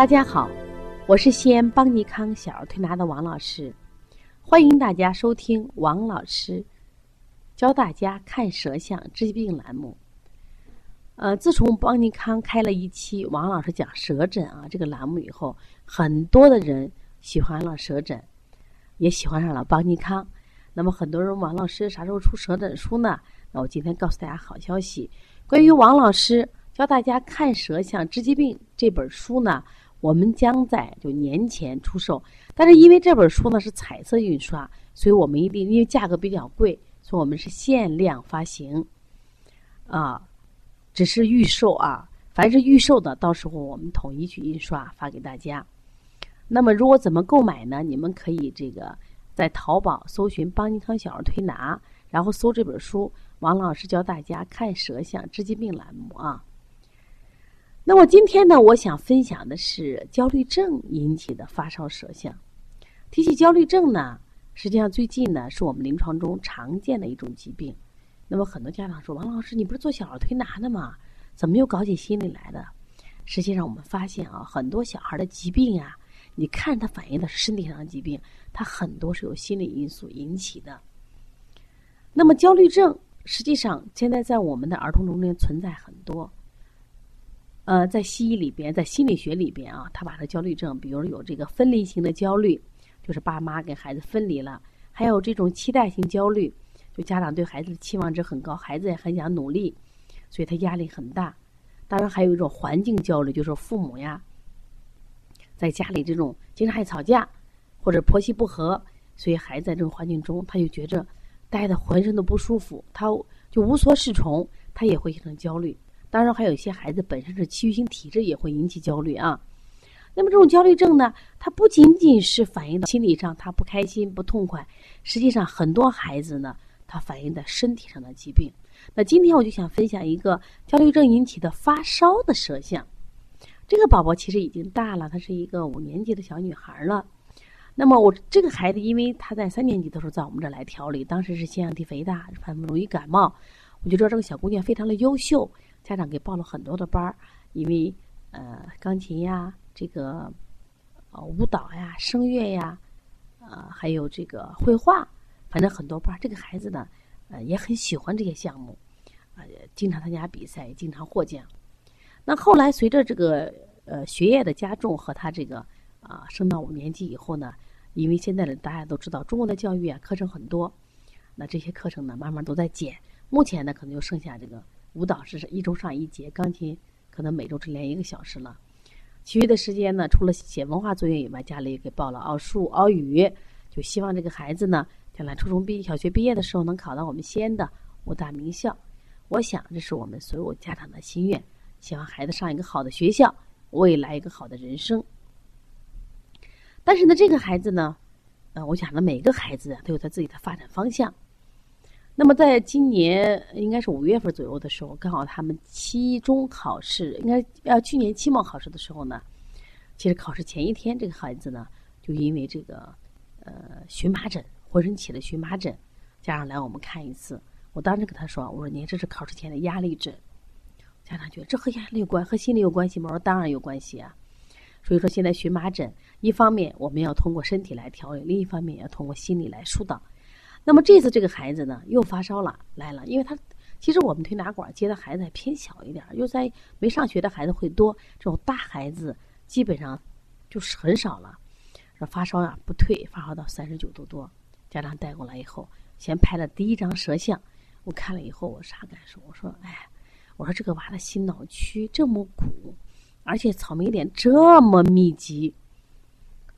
大家好，我是西安邦尼康小儿推拿的王老师，欢迎大家收听王老师教大家看舌象治疾病栏目。呃，自从邦尼康开了一期王老师讲舌诊啊这个栏目以后，很多的人喜欢了舌诊，也喜欢上了邦尼康。那么很多人，王老师啥时候出舌诊书呢？那我今天告诉大家好消息，关于王老师教大家看舌象治疾病这本书呢。我们将在就年前出售，但是因为这本书呢是彩色印刷，所以我们一定因为价格比较贵，所以我们是限量发行，啊，只是预售啊。凡是预售的，到时候我们统一去印刷发给大家。那么如果怎么购买呢？你们可以这个在淘宝搜寻“邦尼康小儿推拿”，然后搜这本书，王老师教大家看舌象治疾病栏目啊。那么今天呢，我想分享的是焦虑症引起的发烧舌象。提起焦虑症呢，实际上最近呢是我们临床中常见的一种疾病。那么很多家长说：“王老师，你不是做小儿推拿的吗？怎么又搞起心理来的？”实际上我们发现啊，很多小孩的疾病啊，你看他反映的是身体上的疾病，他很多是由心理因素引起的。那么焦虑症实际上现在在我们的儿童中间存在很多。呃，在西医里边，在心理学里边啊，他把他焦虑症，比如有这个分离型的焦虑，就是爸妈跟孩子分离了；还有这种期待性焦虑，就家长对孩子的期望值很高，孩子也很想努力，所以他压力很大。当然，还有一种环境焦虑，就是父母呀，在家里这种经常爱吵架，或者婆媳不和，所以孩子在这种环境中，他就觉着待的浑身都不舒服，他就无所适从，他也会形成焦虑。当然，还有一些孩子本身是气郁性体质，也会引起焦虑啊。那么，这种焦虑症呢，它不仅仅是反映到心理上，他不开心、不痛快。实际上，很多孩子呢，他反映在身体上的疾病。那今天我就想分享一个焦虑症引起的发烧的舌象。这个宝宝其实已经大了，她是一个五年级的小女孩了。那么，我这个孩子，因为他在三年级的时候在我们这来调理，当时是腺样体肥大，很容易感冒。我就知道这个小姑娘非常的优秀。家长给报了很多的班儿，因为呃钢琴呀、这个呃舞蹈呀、声乐呀，呃还有这个绘画，反正很多班儿。这个孩子呢，呃也很喜欢这些项目，啊经常参加比赛，经常获奖。那后来随着这个呃学业的加重和他这个啊升到五年级以后呢，因为现在的大家都知道中国的教育啊课程很多，那这些课程呢慢慢都在减，目前呢可能就剩下这个。舞蹈是一周上一节，钢琴可能每周只练一个小时了。其余的时间呢，除了写文化作业以外，家里给报了奥数、奥语，就希望这个孩子呢，将来初中毕、小学毕业的时候能考到我们西安的五大名校。我想，这是我们所有家长的心愿，希望孩子上一个好的学校，未来一个好的人生。但是呢，这个孩子呢，呃，我想呢，每个孩子都有他自己的发展方向。那么，在今年应该是五月份左右的时候，刚好他们期中考试，应该要去年期末考试的时候呢，其实考试前一天，这个孩子呢，就因为这个呃荨麻疹，浑身起了荨麻疹，家长来我们看一次，我当时跟他说，我说您这是考试前的压力症，家长觉得这和压力有关，和心理有关系吗？我说当然有关系啊，所以说现在荨麻疹，一方面我们要通过身体来调理，另一方面也要通过心理来疏导。那么这次这个孩子呢又发烧了来了，因为他其实我们推拿馆接的孩子还偏小一点，又在没上学的孩子会多，这种大孩子基本上就是很少了。说发烧呀不退，发烧到三十九度多，家长带过来以后，先拍了第一张舌像，我看了以后我啥感受？我说哎，我说这个娃的心脑区这么鼓，而且草莓点这么密集，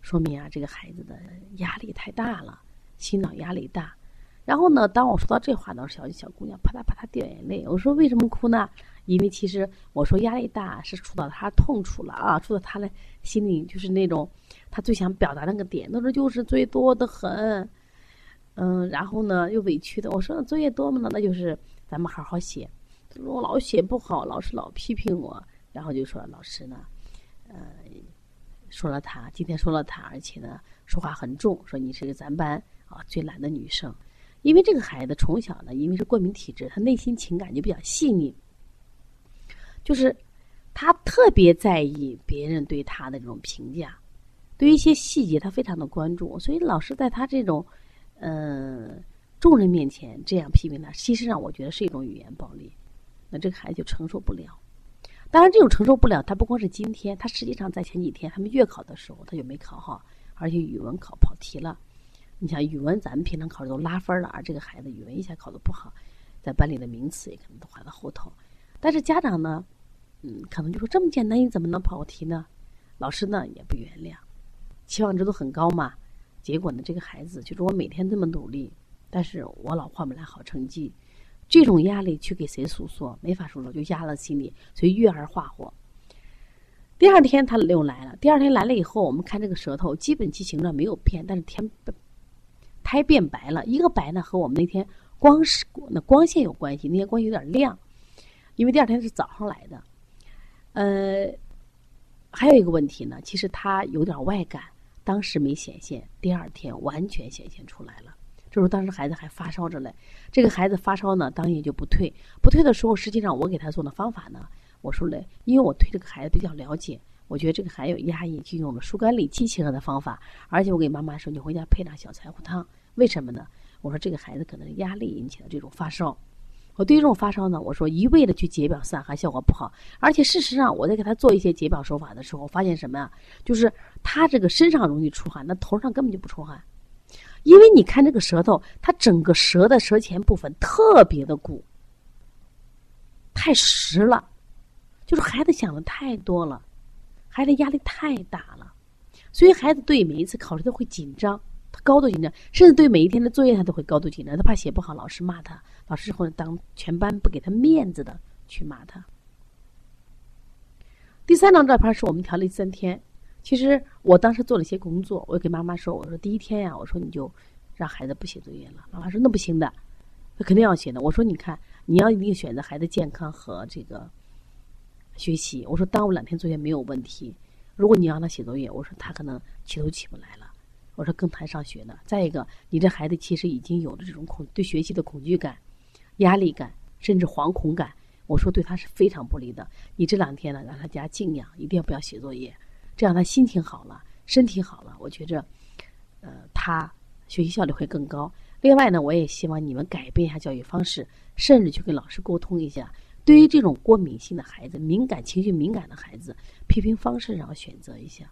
说明啊这个孩子的压力太大了。心脑压力大，然后呢？当我说到这话的时候，小小姑娘啪嗒啪嗒掉眼泪。我说：“为什么哭呢？”因为其实我说压力大是触到她痛处了啊，触到她的心里，就是那种她最想表达那个点。她说：“就是最多的很，嗯，然后呢又委屈的。”我说：“作业多么呢？那就是咱们好好写。”她说：“我老写不好，老师老批评我。”然后就说：“老师呢，呃，说了他，今天说了他，而且呢说话很重，说你是个咱班。”啊，最懒的女生，因为这个孩子从小呢，因为是过敏体质，他内心情感就比较细腻。就是他特别在意别人对他的这种评价，对于一些细节他非常的关注，所以老师在他这种，呃，众人面前这样批评他，其实上我觉得是一种语言暴力，那这个孩子就承受不了。当然，这种承受不了，他不光是今天，他实际上在前几天他们月考的时候他就没考好，而且语文考跑题了。你想语文，咱们平常考试都拉分了，而这个孩子语文一下考的不好，在班里的名次也可能都划到后头。但是家长呢？嗯，可能就说这么简单，你怎么能跑题呢？老师呢也不原谅，期望值都很高嘛。结果呢，这个孩子就是我每天这么努力，但是我老换不来好成绩，这种压力去给谁诉说？没法诉说，就压了心里，所以月儿化火。第二天他又来了，第二天来了以后，我们看这个舌头，基本其形状没有变，但是天胎变白了。一个白呢，和我们那天光是那光线有关系，那天光有点亮，因为第二天是早上来的。呃，还有一个问题呢，其实他有点外感，当时没显现，第二天完全显现出来了。这时候当时孩子还发烧着嘞，这个孩子发烧呢，当夜就不退，不退的时候，实际上我给他做的方法呢，我说嘞，因为我对这个孩子比较了解，我觉得这个孩子有压抑，就用了疏肝理气清热的方法，而且我给妈妈说，你回家配点小柴胡汤，为什么呢？我说这个孩子可能是压力引起的这种发烧。我对于这种发烧呢，我说一味的去解表散寒效果不好，而且事实上我在给他做一些解表手法的时候，发现什么呀？就是他这个身上容易出汗，那头上根本就不出汗，因为你看这个舌头，它整个舌的舌前部分特别的鼓，太实了，就是孩子想的太多了，孩子压力太大了，所以孩子对每一次考试都会紧张。他高度紧张，甚至对每一天的作业他都会高度紧张。他怕写不好，老师骂他，老师会当全班不给他面子的去骂他。第三张照片是我们调了三天，其实我当时做了一些工作，我给妈妈说：“我说第一天呀，我说你就让孩子不写作业了。”妈妈说：“那不行的，他肯定要写的。”我说：“你看，你要一定选择孩子健康和这个学习。我说耽误两天作业没有问题。如果你让他写作业，我说他可能起都起不来了。”我说更谈上学呢。再一个，你这孩子其实已经有了这种恐对学习的恐惧感、压力感，甚至惶恐感。我说对他是非常不利的。你这两天呢，让他加静养，一定要不要写作业，这样他心情好了，身体好了，我觉着，呃，他学习效率会更高。另外呢，我也希望你们改变一下教育方式，甚至去跟老师沟通一下。对于这种过敏性的孩子、敏感情绪敏感的孩子，批评方式上选择一下。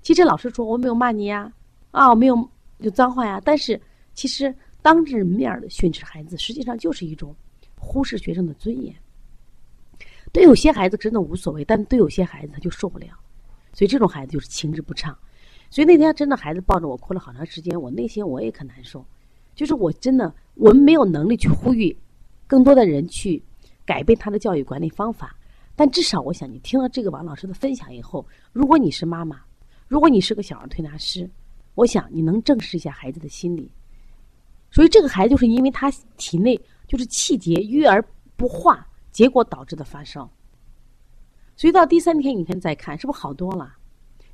其实老师说我没有骂你呀。啊没有有脏话呀，但是其实当着面的训斥孩子，实际上就是一种忽视学生的尊严。对有些孩子真的无所谓，但对有些孩子他就受不了，所以这种孩子就是情志不畅。所以那天真的孩子抱着我哭了好长时间，我内心我也可难受。就是我真的我们没有能力去呼吁更多的人去改变他的教育管理方法，但至少我想你听了这个王老师的分享以后，如果你是妈妈，如果你是个小儿推拿师。我想你能正视一下孩子的心理，所以这个孩子就是因为他体内就是气结郁而不化，结果导致的发烧。所以到第三天你看再看，是不是好多了？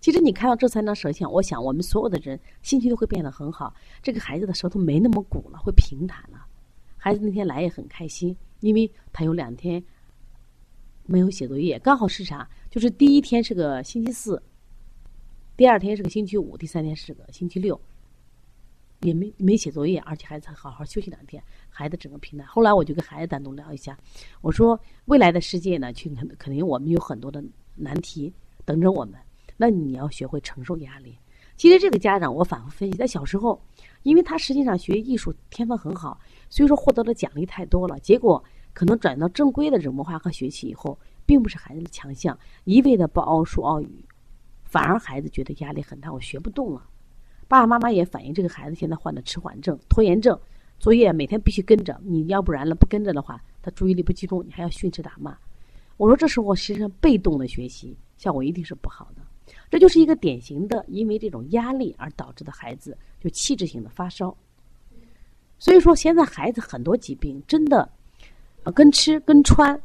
其实你看到这三张舌象，我想我们所有的人心情都会变得很好。这个孩子的舌头没那么鼓了，会平坦了。孩子那天来也很开心，因为他有两天没有写作业，刚好是啥？就是第一天是个星期四。第二天是个星期五，第三天是个星期六，也没没写作业，而且孩子好好休息两天，孩子整个平淡。后来我就跟孩子单独聊一下，我说未来的世界呢，去肯肯定我们有很多的难题等着我们，那你要学会承受压力。其实这个家长我反复分析，在小时候，因为他实际上学艺术天分很好，所以说获得的奖励太多了，结果可能转到正规的这种文化课学习以后，并不是孩子的强项，一味的报奥数、奥语。反而孩子觉得压力很大，我学不动了。爸爸妈妈也反映这个孩子现在患的迟缓症、拖延症，作业每天必须跟着，你要不然了不跟着的话，他注意力不集中，你还要训斥打骂。我说这时候实际上被动的学习效果一定是不好的，这就是一个典型的因为这种压力而导致的孩子就器质性的发烧。所以说现在孩子很多疾病真的，跟吃、跟穿、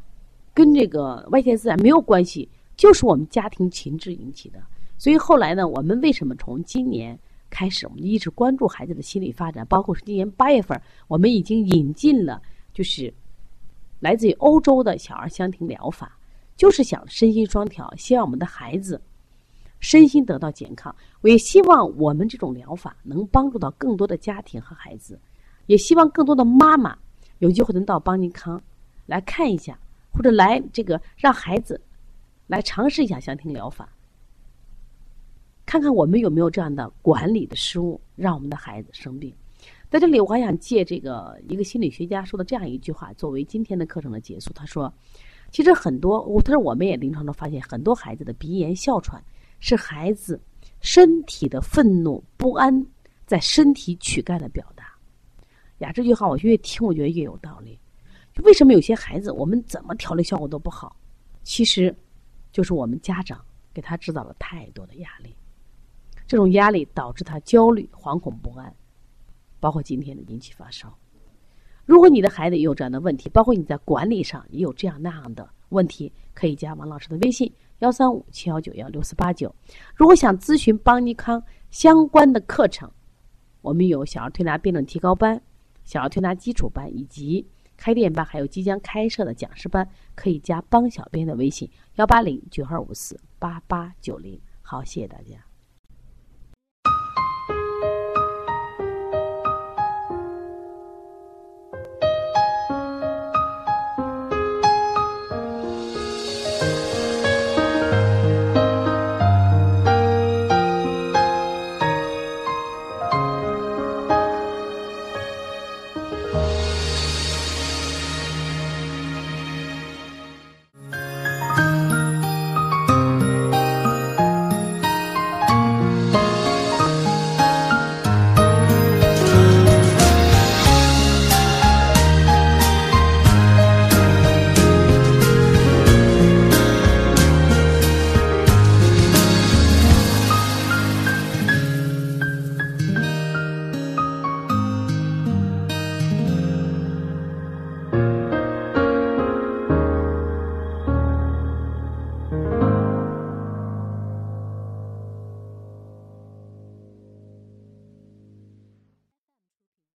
跟这个外界自然没有关系，就是我们家庭情志引起的。所以后来呢，我们为什么从今年开始，我们一直关注孩子的心理发展？包括今年八月份，我们已经引进了，就是来自于欧洲的小儿相庭疗法。就是想身心双调，希望我们的孩子身心得到健康。我也希望我们这种疗法能帮助到更多的家庭和孩子，也希望更多的妈妈有机会能到邦尼康来看一下，或者来这个让孩子来尝试一下香庭疗法，看看我们有没有这样的管理的失误，让我们的孩子生病。在这里，我还想借这个一个心理学家说的这样一句话作为今天的课程的结束。他说：“其实很多，他说我们也临床中发现，很多孩子的鼻炎、哮喘是孩子身体的愤怒不安在身体躯干的表达。”呀，这句话我越听我觉得越有道理。为什么有些孩子我们怎么调理效果都不好？其实就是我们家长给他制造了太多的压力，这种压力导致他焦虑、惶恐不安。包括今天的引起发烧，如果你的孩子也有这样的问题，包括你在管理上也有这样那样的问题，可以加王老师的微信幺三五七幺九幺六四八九。如果想咨询邦尼康相关的课程，我们有小儿推拿辩证提高班、小儿推拿基础班以及开店班，还有即将开设的讲师班，可以加邦小编的微信幺八零九二五四八八九零。好，谢谢大家。